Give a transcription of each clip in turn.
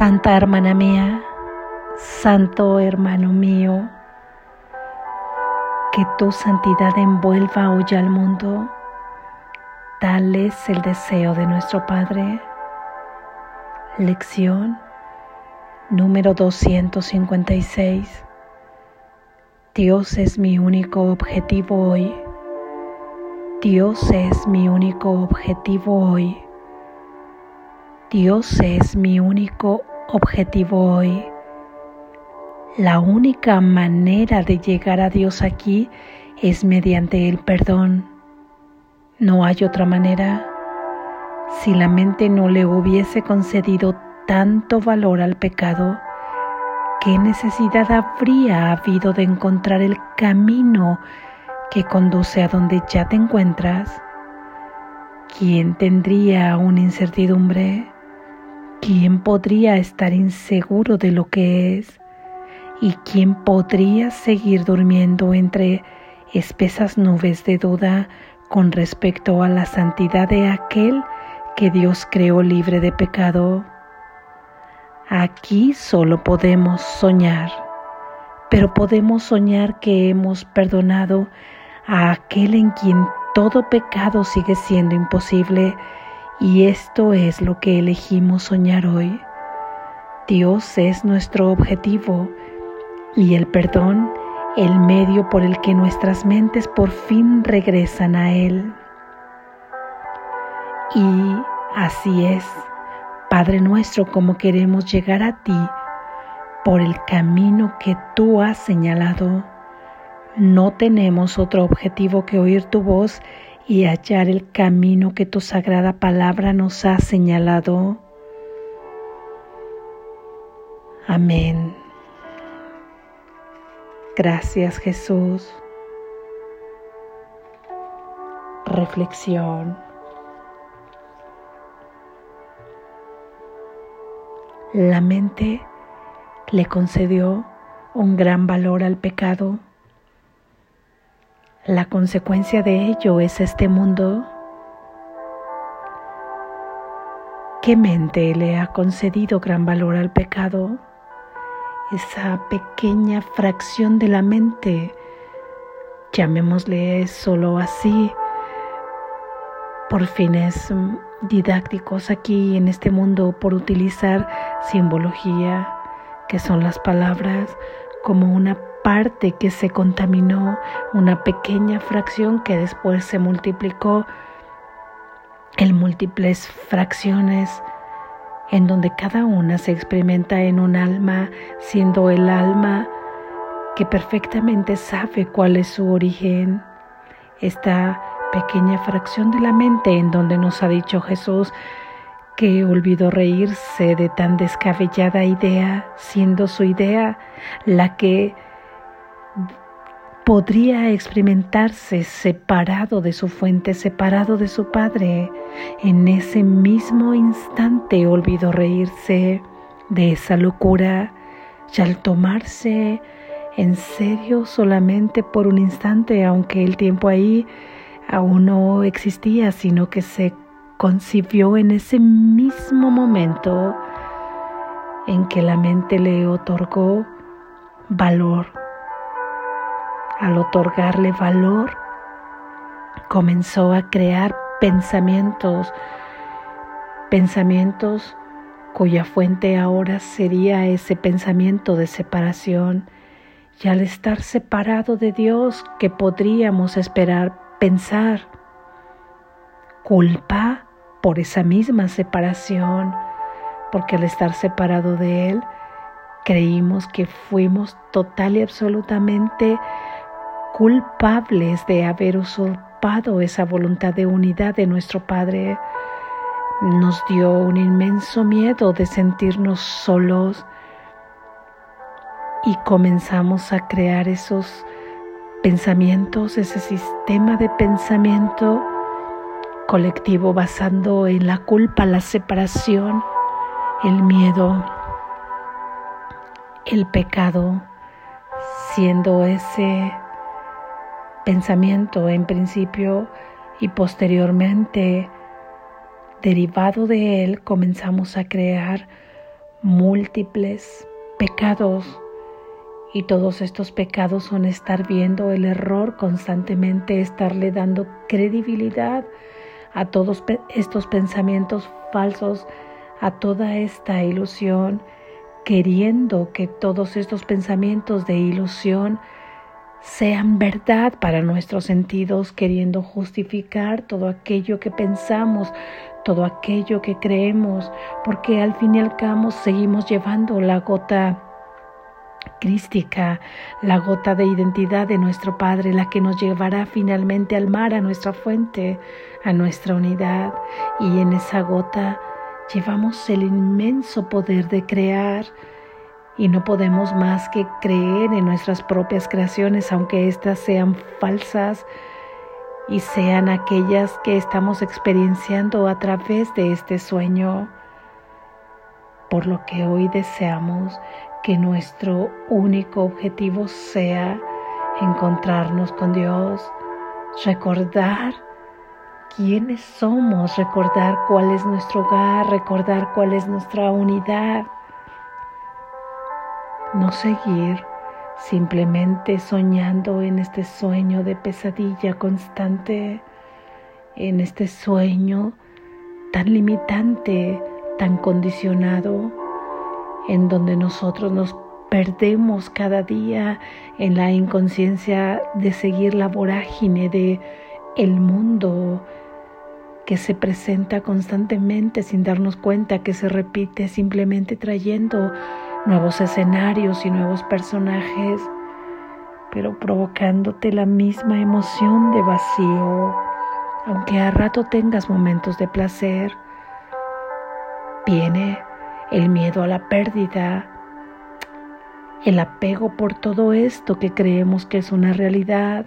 Santa hermana mía, santo hermano mío, que tu santidad envuelva hoy al mundo. Tal es el deseo de nuestro Padre. Lección número 256. Dios es mi único objetivo hoy. Dios es mi único objetivo hoy. Dios es mi único objetivo hoy. La única manera de llegar a Dios aquí es mediante el perdón. No hay otra manera. Si la mente no le hubiese concedido tanto valor al pecado, ¿qué necesidad habría habido de encontrar el camino que conduce a donde ya te encuentras? ¿Quién tendría una incertidumbre? ¿Quién podría estar inseguro de lo que es? ¿Y quién podría seguir durmiendo entre espesas nubes de duda con respecto a la santidad de aquel que Dios creó libre de pecado? Aquí solo podemos soñar, pero podemos soñar que hemos perdonado a aquel en quien todo pecado sigue siendo imposible y esto es lo que elegimos soñar hoy. Dios es nuestro objetivo y el perdón el medio por el que nuestras mentes por fin regresan a Él. Y así es, Padre nuestro, como queremos llegar a ti por el camino que tú has señalado. No tenemos otro objetivo que oír tu voz y hallar el camino que tu sagrada palabra nos ha señalado. Amén. Gracias Jesús. Reflexión. La mente le concedió un gran valor al pecado la consecuencia de ello es este mundo. ¿Qué mente le ha concedido gran valor al pecado? Esa pequeña fracción de la mente, llamémosle solo así, por fines didácticos aquí en este mundo, por utilizar simbología, que son las palabras, como una parte que se contaminó, una pequeña fracción que después se multiplicó en múltiples fracciones, en donde cada una se experimenta en un alma, siendo el alma que perfectamente sabe cuál es su origen. Esta pequeña fracción de la mente en donde nos ha dicho Jesús que olvidó reírse de tan descabellada idea, siendo su idea la que podría experimentarse separado de su fuente, separado de su Padre. En ese mismo instante olvidó reírse de esa locura y al tomarse en serio solamente por un instante, aunque el tiempo ahí aún no existía, sino que se concibió en ese mismo momento en que la mente le otorgó valor al otorgarle valor, comenzó a crear pensamientos, pensamientos cuya fuente ahora sería ese pensamiento de separación. Y al estar separado de Dios, que podríamos esperar pensar? Culpa por esa misma separación, porque al estar separado de Él, creímos que fuimos total y absolutamente culpables de haber usurpado esa voluntad de unidad de nuestro Padre. Nos dio un inmenso miedo de sentirnos solos y comenzamos a crear esos pensamientos, ese sistema de pensamiento colectivo basando en la culpa, la separación, el miedo, el pecado, siendo ese pensamiento en principio y posteriormente derivado de él comenzamos a crear múltiples pecados. Y todos estos pecados son estar viendo el error constantemente, estarle dando credibilidad a todos estos pensamientos falsos, a toda esta ilusión, queriendo que todos estos pensamientos de ilusión sean verdad para nuestros sentidos, queriendo justificar todo aquello que pensamos, todo aquello que creemos, porque al fin y al cabo seguimos llevando la gota crística, la gota de identidad de nuestro Padre, la que nos llevará finalmente al mar, a nuestra fuente, a nuestra unidad. Y en esa gota llevamos el inmenso poder de crear, y no podemos más que creer en nuestras propias creaciones, aunque éstas sean falsas y sean aquellas que estamos experienciando a través de este sueño. Por lo que hoy deseamos que nuestro único objetivo sea encontrarnos con Dios, recordar quiénes somos, recordar cuál es nuestro hogar, recordar cuál es nuestra unidad no seguir simplemente soñando en este sueño de pesadilla constante, en este sueño tan limitante, tan condicionado, en donde nosotros nos perdemos cada día en la inconsciencia de seguir la vorágine de el mundo que se presenta constantemente sin darnos cuenta que se repite simplemente trayendo nuevos escenarios y nuevos personajes, pero provocándote la misma emoción de vacío, aunque a rato tengas momentos de placer. Viene el miedo a la pérdida, el apego por todo esto que creemos que es una realidad,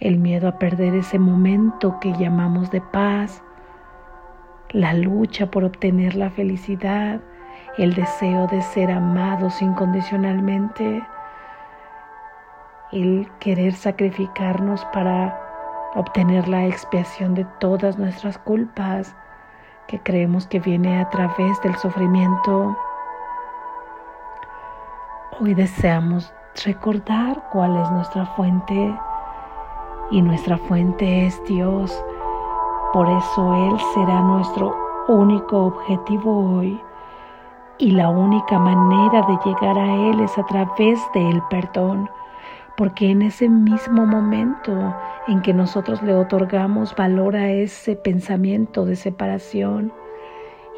el miedo a perder ese momento que llamamos de paz, la lucha por obtener la felicidad, el deseo de ser amados incondicionalmente, el querer sacrificarnos para obtener la expiación de todas nuestras culpas que creemos que viene a través del sufrimiento. Hoy deseamos recordar cuál es nuestra fuente y nuestra fuente es Dios. Por eso Él será nuestro único objetivo hoy y la única manera de llegar a Él es a través del perdón, porque en ese mismo momento en que nosotros le otorgamos valor a ese pensamiento de separación,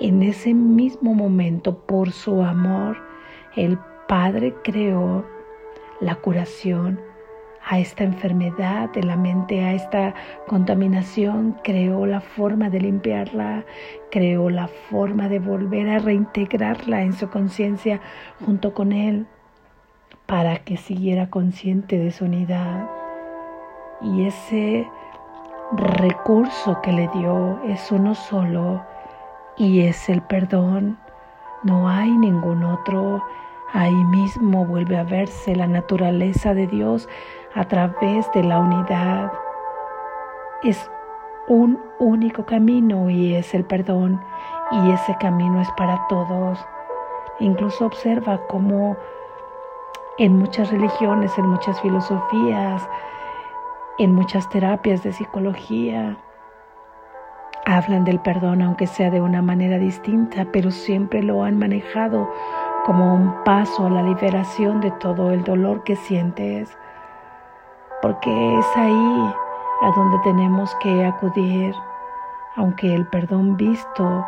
en ese mismo momento por su amor, el Padre creó la curación a esta enfermedad de la mente, a esta contaminación, creó la forma de limpiarla, creó la forma de volver a reintegrarla en su conciencia junto con Él para que siguiera consciente de su unidad. Y ese recurso que le dio es uno solo y es el perdón. No hay ningún otro. Ahí mismo vuelve a verse la naturaleza de Dios a través de la unidad. Es un único camino y es el perdón y ese camino es para todos. Incluso observa cómo en muchas religiones, en muchas filosofías, en muchas terapias de psicología, hablan del perdón aunque sea de una manera distinta, pero siempre lo han manejado como un paso a la liberación de todo el dolor que sientes porque es ahí a donde tenemos que acudir, aunque el perdón visto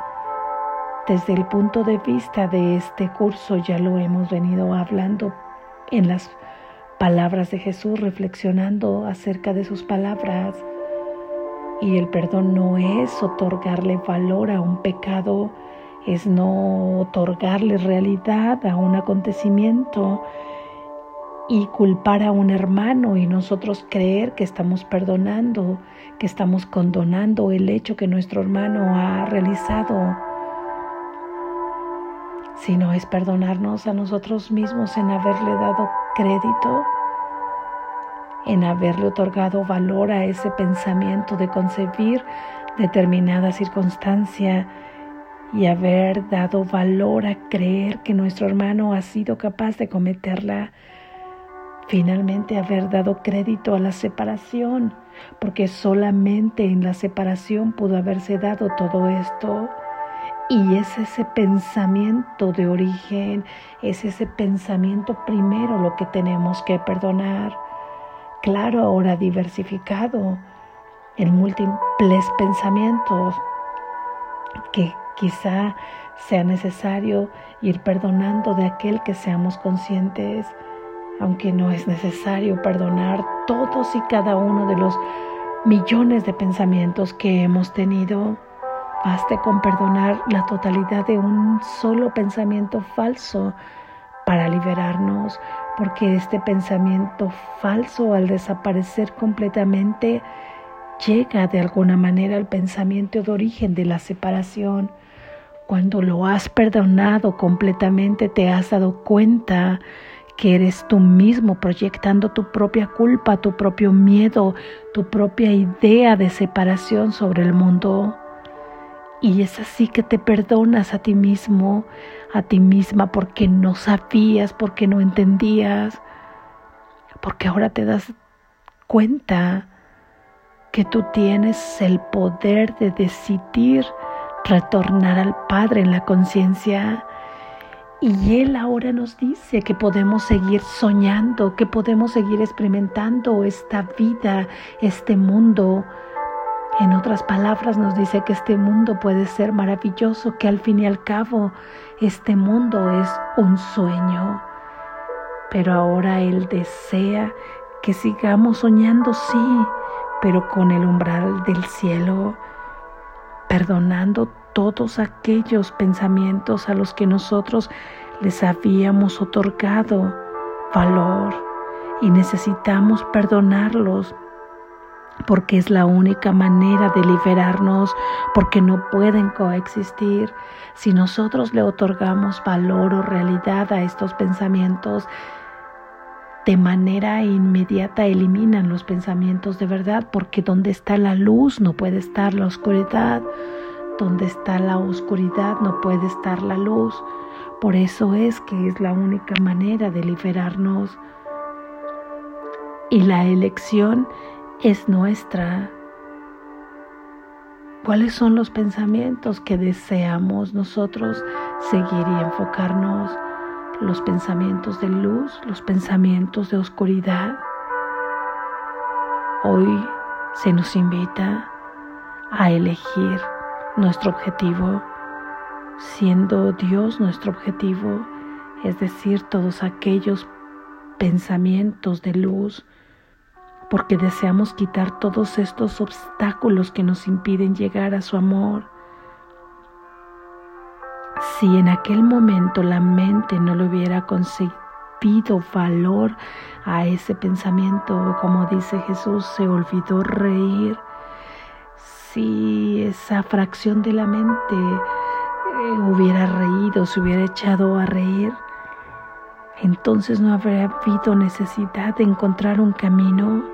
desde el punto de vista de este curso ya lo hemos venido hablando en las palabras de Jesús, reflexionando acerca de sus palabras. Y el perdón no es otorgarle valor a un pecado, es no otorgarle realidad a un acontecimiento, y culpar a un hermano y nosotros creer que estamos perdonando, que estamos condonando el hecho que nuestro hermano ha realizado, sino es perdonarnos a nosotros mismos en haberle dado crédito, en haberle otorgado valor a ese pensamiento de concebir determinada circunstancia y haber dado valor a creer que nuestro hermano ha sido capaz de cometerla. Finalmente haber dado crédito a la separación, porque solamente en la separación pudo haberse dado todo esto. Y es ese pensamiento de origen, es ese pensamiento primero lo que tenemos que perdonar. Claro, ahora diversificado en múltiples pensamientos que quizá sea necesario ir perdonando de aquel que seamos conscientes, aunque no es necesario perdonar todos y cada uno de los millones de pensamientos que hemos tenido. Baste con perdonar la totalidad de un solo pensamiento falso para liberarnos, porque este pensamiento falso al desaparecer completamente llega de alguna manera al pensamiento de origen de la separación. Cuando lo has perdonado completamente te has dado cuenta que eres tú mismo proyectando tu propia culpa, tu propio miedo, tu propia idea de separación sobre el mundo. Y es así que te perdonas a ti mismo, a ti misma, porque no sabías, porque no entendías, porque ahora te das cuenta que tú tienes el poder de decidir retornar al Padre en la conciencia. Y Él ahora nos dice que podemos seguir soñando, que podemos seguir experimentando esta vida, este mundo. En otras palabras nos dice que este mundo puede ser maravilloso, que al fin y al cabo este mundo es un sueño. Pero ahora Él desea que sigamos soñando, sí, pero con el umbral del cielo, perdonando todos aquellos pensamientos a los que nosotros les habíamos otorgado valor y necesitamos perdonarlos porque es la única manera de liberarnos, porque no pueden coexistir. Si nosotros le otorgamos valor o realidad a estos pensamientos, de manera inmediata eliminan los pensamientos de verdad, porque donde está la luz no puede estar la oscuridad, donde está la oscuridad no puede estar la luz. Por eso es que es la única manera de liberarnos. Y la elección es nuestra. ¿Cuáles son los pensamientos que deseamos nosotros seguir y enfocarnos? los pensamientos de luz, los pensamientos de oscuridad. Hoy se nos invita a elegir nuestro objetivo, siendo Dios nuestro objetivo, es decir, todos aquellos pensamientos de luz, porque deseamos quitar todos estos obstáculos que nos impiden llegar a su amor. Si en aquel momento la mente no le hubiera concebido valor a ese pensamiento, como dice Jesús, se olvidó reír, si esa fracción de la mente eh, hubiera reído, se hubiera echado a reír, entonces no habría habido necesidad de encontrar un camino.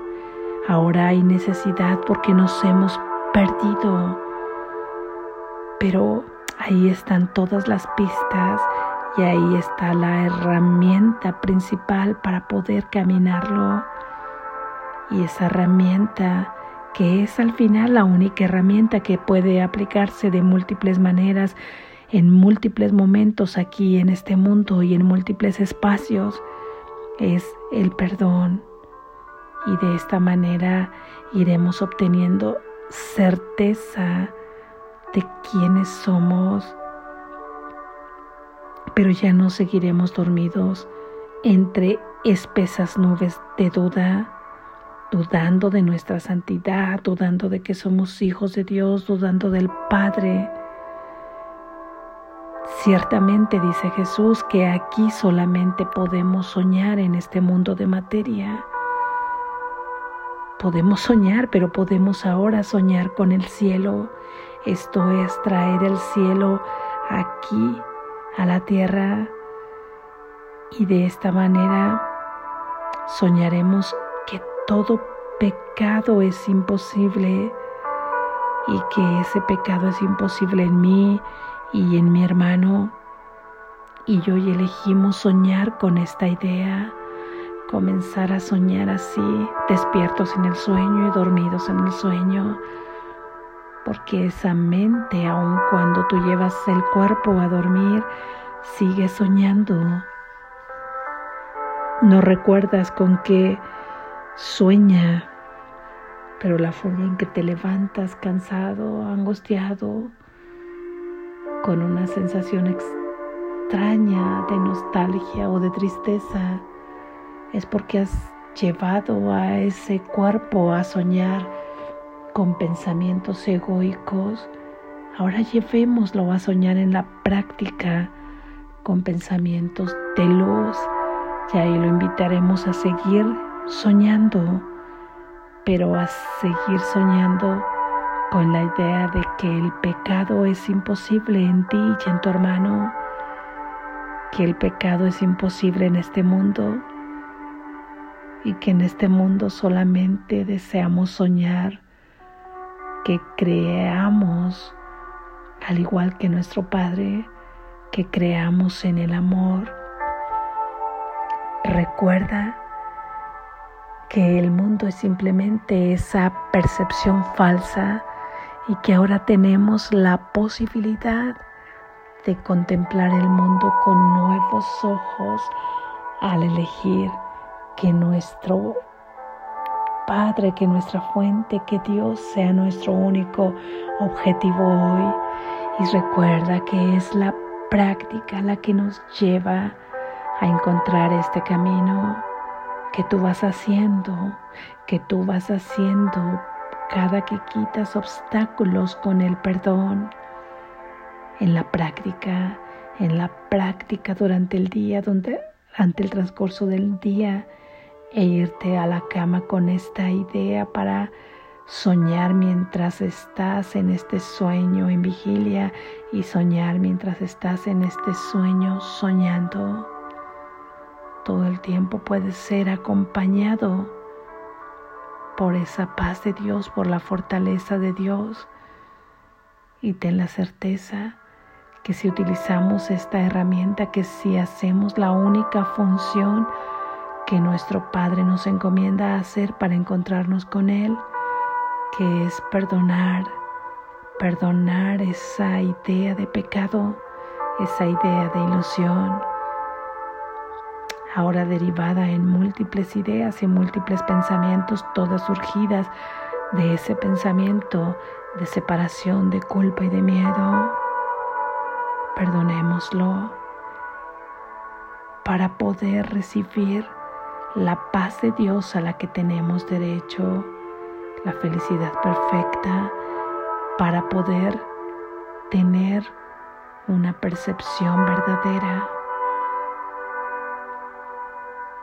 Ahora hay necesidad porque nos hemos perdido. Pero Ahí están todas las pistas y ahí está la herramienta principal para poder caminarlo. Y esa herramienta que es al final la única herramienta que puede aplicarse de múltiples maneras, en múltiples momentos aquí en este mundo y en múltiples espacios, es el perdón. Y de esta manera iremos obteniendo certeza de quiénes somos, pero ya no seguiremos dormidos entre espesas nubes de duda, dudando de nuestra santidad, dudando de que somos hijos de Dios, dudando del Padre. Ciertamente dice Jesús que aquí solamente podemos soñar en este mundo de materia. Podemos soñar, pero podemos ahora soñar con el cielo, esto es traer el cielo aquí a la tierra y de esta manera soñaremos todo pecado es imposible y que ese pecado es imposible en mí y en mi hermano y yo elegimos soñar con esta idea, comenzar a soñar así, despiertos en el sueño y dormidos en el sueño, porque esa mente, aun cuando tú llevas el cuerpo a dormir, sigue soñando. No recuerdas con qué sueña, pero la forma en que te levantas cansado, angustiado, con una sensación extraña de nostalgia o de tristeza, es porque has llevado a ese cuerpo a soñar con pensamientos egoicos. Ahora llevémoslo a soñar en la práctica con pensamientos de luz y ahí lo invitaremos a seguir soñando, pero a seguir soñando con la idea de que el pecado es imposible en ti y en tu hermano, que el pecado es imposible en este mundo y que en este mundo solamente deseamos soñar, que creamos, al igual que nuestro Padre, que creamos en el amor. Recuerda que el mundo es simplemente esa percepción falsa y que ahora tenemos la posibilidad de contemplar el mundo con nuevos ojos al elegir que nuestro Padre, que nuestra fuente, que Dios sea nuestro único objetivo hoy. Y recuerda que es la práctica la que nos lleva a encontrar este camino que tú vas haciendo, que tú vas haciendo cada que quitas obstáculos con el perdón, en la práctica, en la práctica durante el día, donde, el transcurso del día, e irte a la cama con esta idea para soñar mientras estás en este sueño en vigilia y soñar mientras estás en este sueño soñando. Todo el tiempo puedes ser acompañado por esa paz de Dios, por la fortaleza de Dios. Y ten la certeza que si utilizamos esta herramienta, que si hacemos la única función que nuestro Padre nos encomienda hacer para encontrarnos con Él, que es perdonar, perdonar esa idea de pecado, esa idea de ilusión, ahora derivada en múltiples ideas y múltiples pensamientos, todas surgidas de ese pensamiento de separación, de culpa y de miedo. Perdonémoslo para poder recibir la paz de Dios a la que tenemos derecho, la felicidad perfecta, para poder tener una percepción verdadera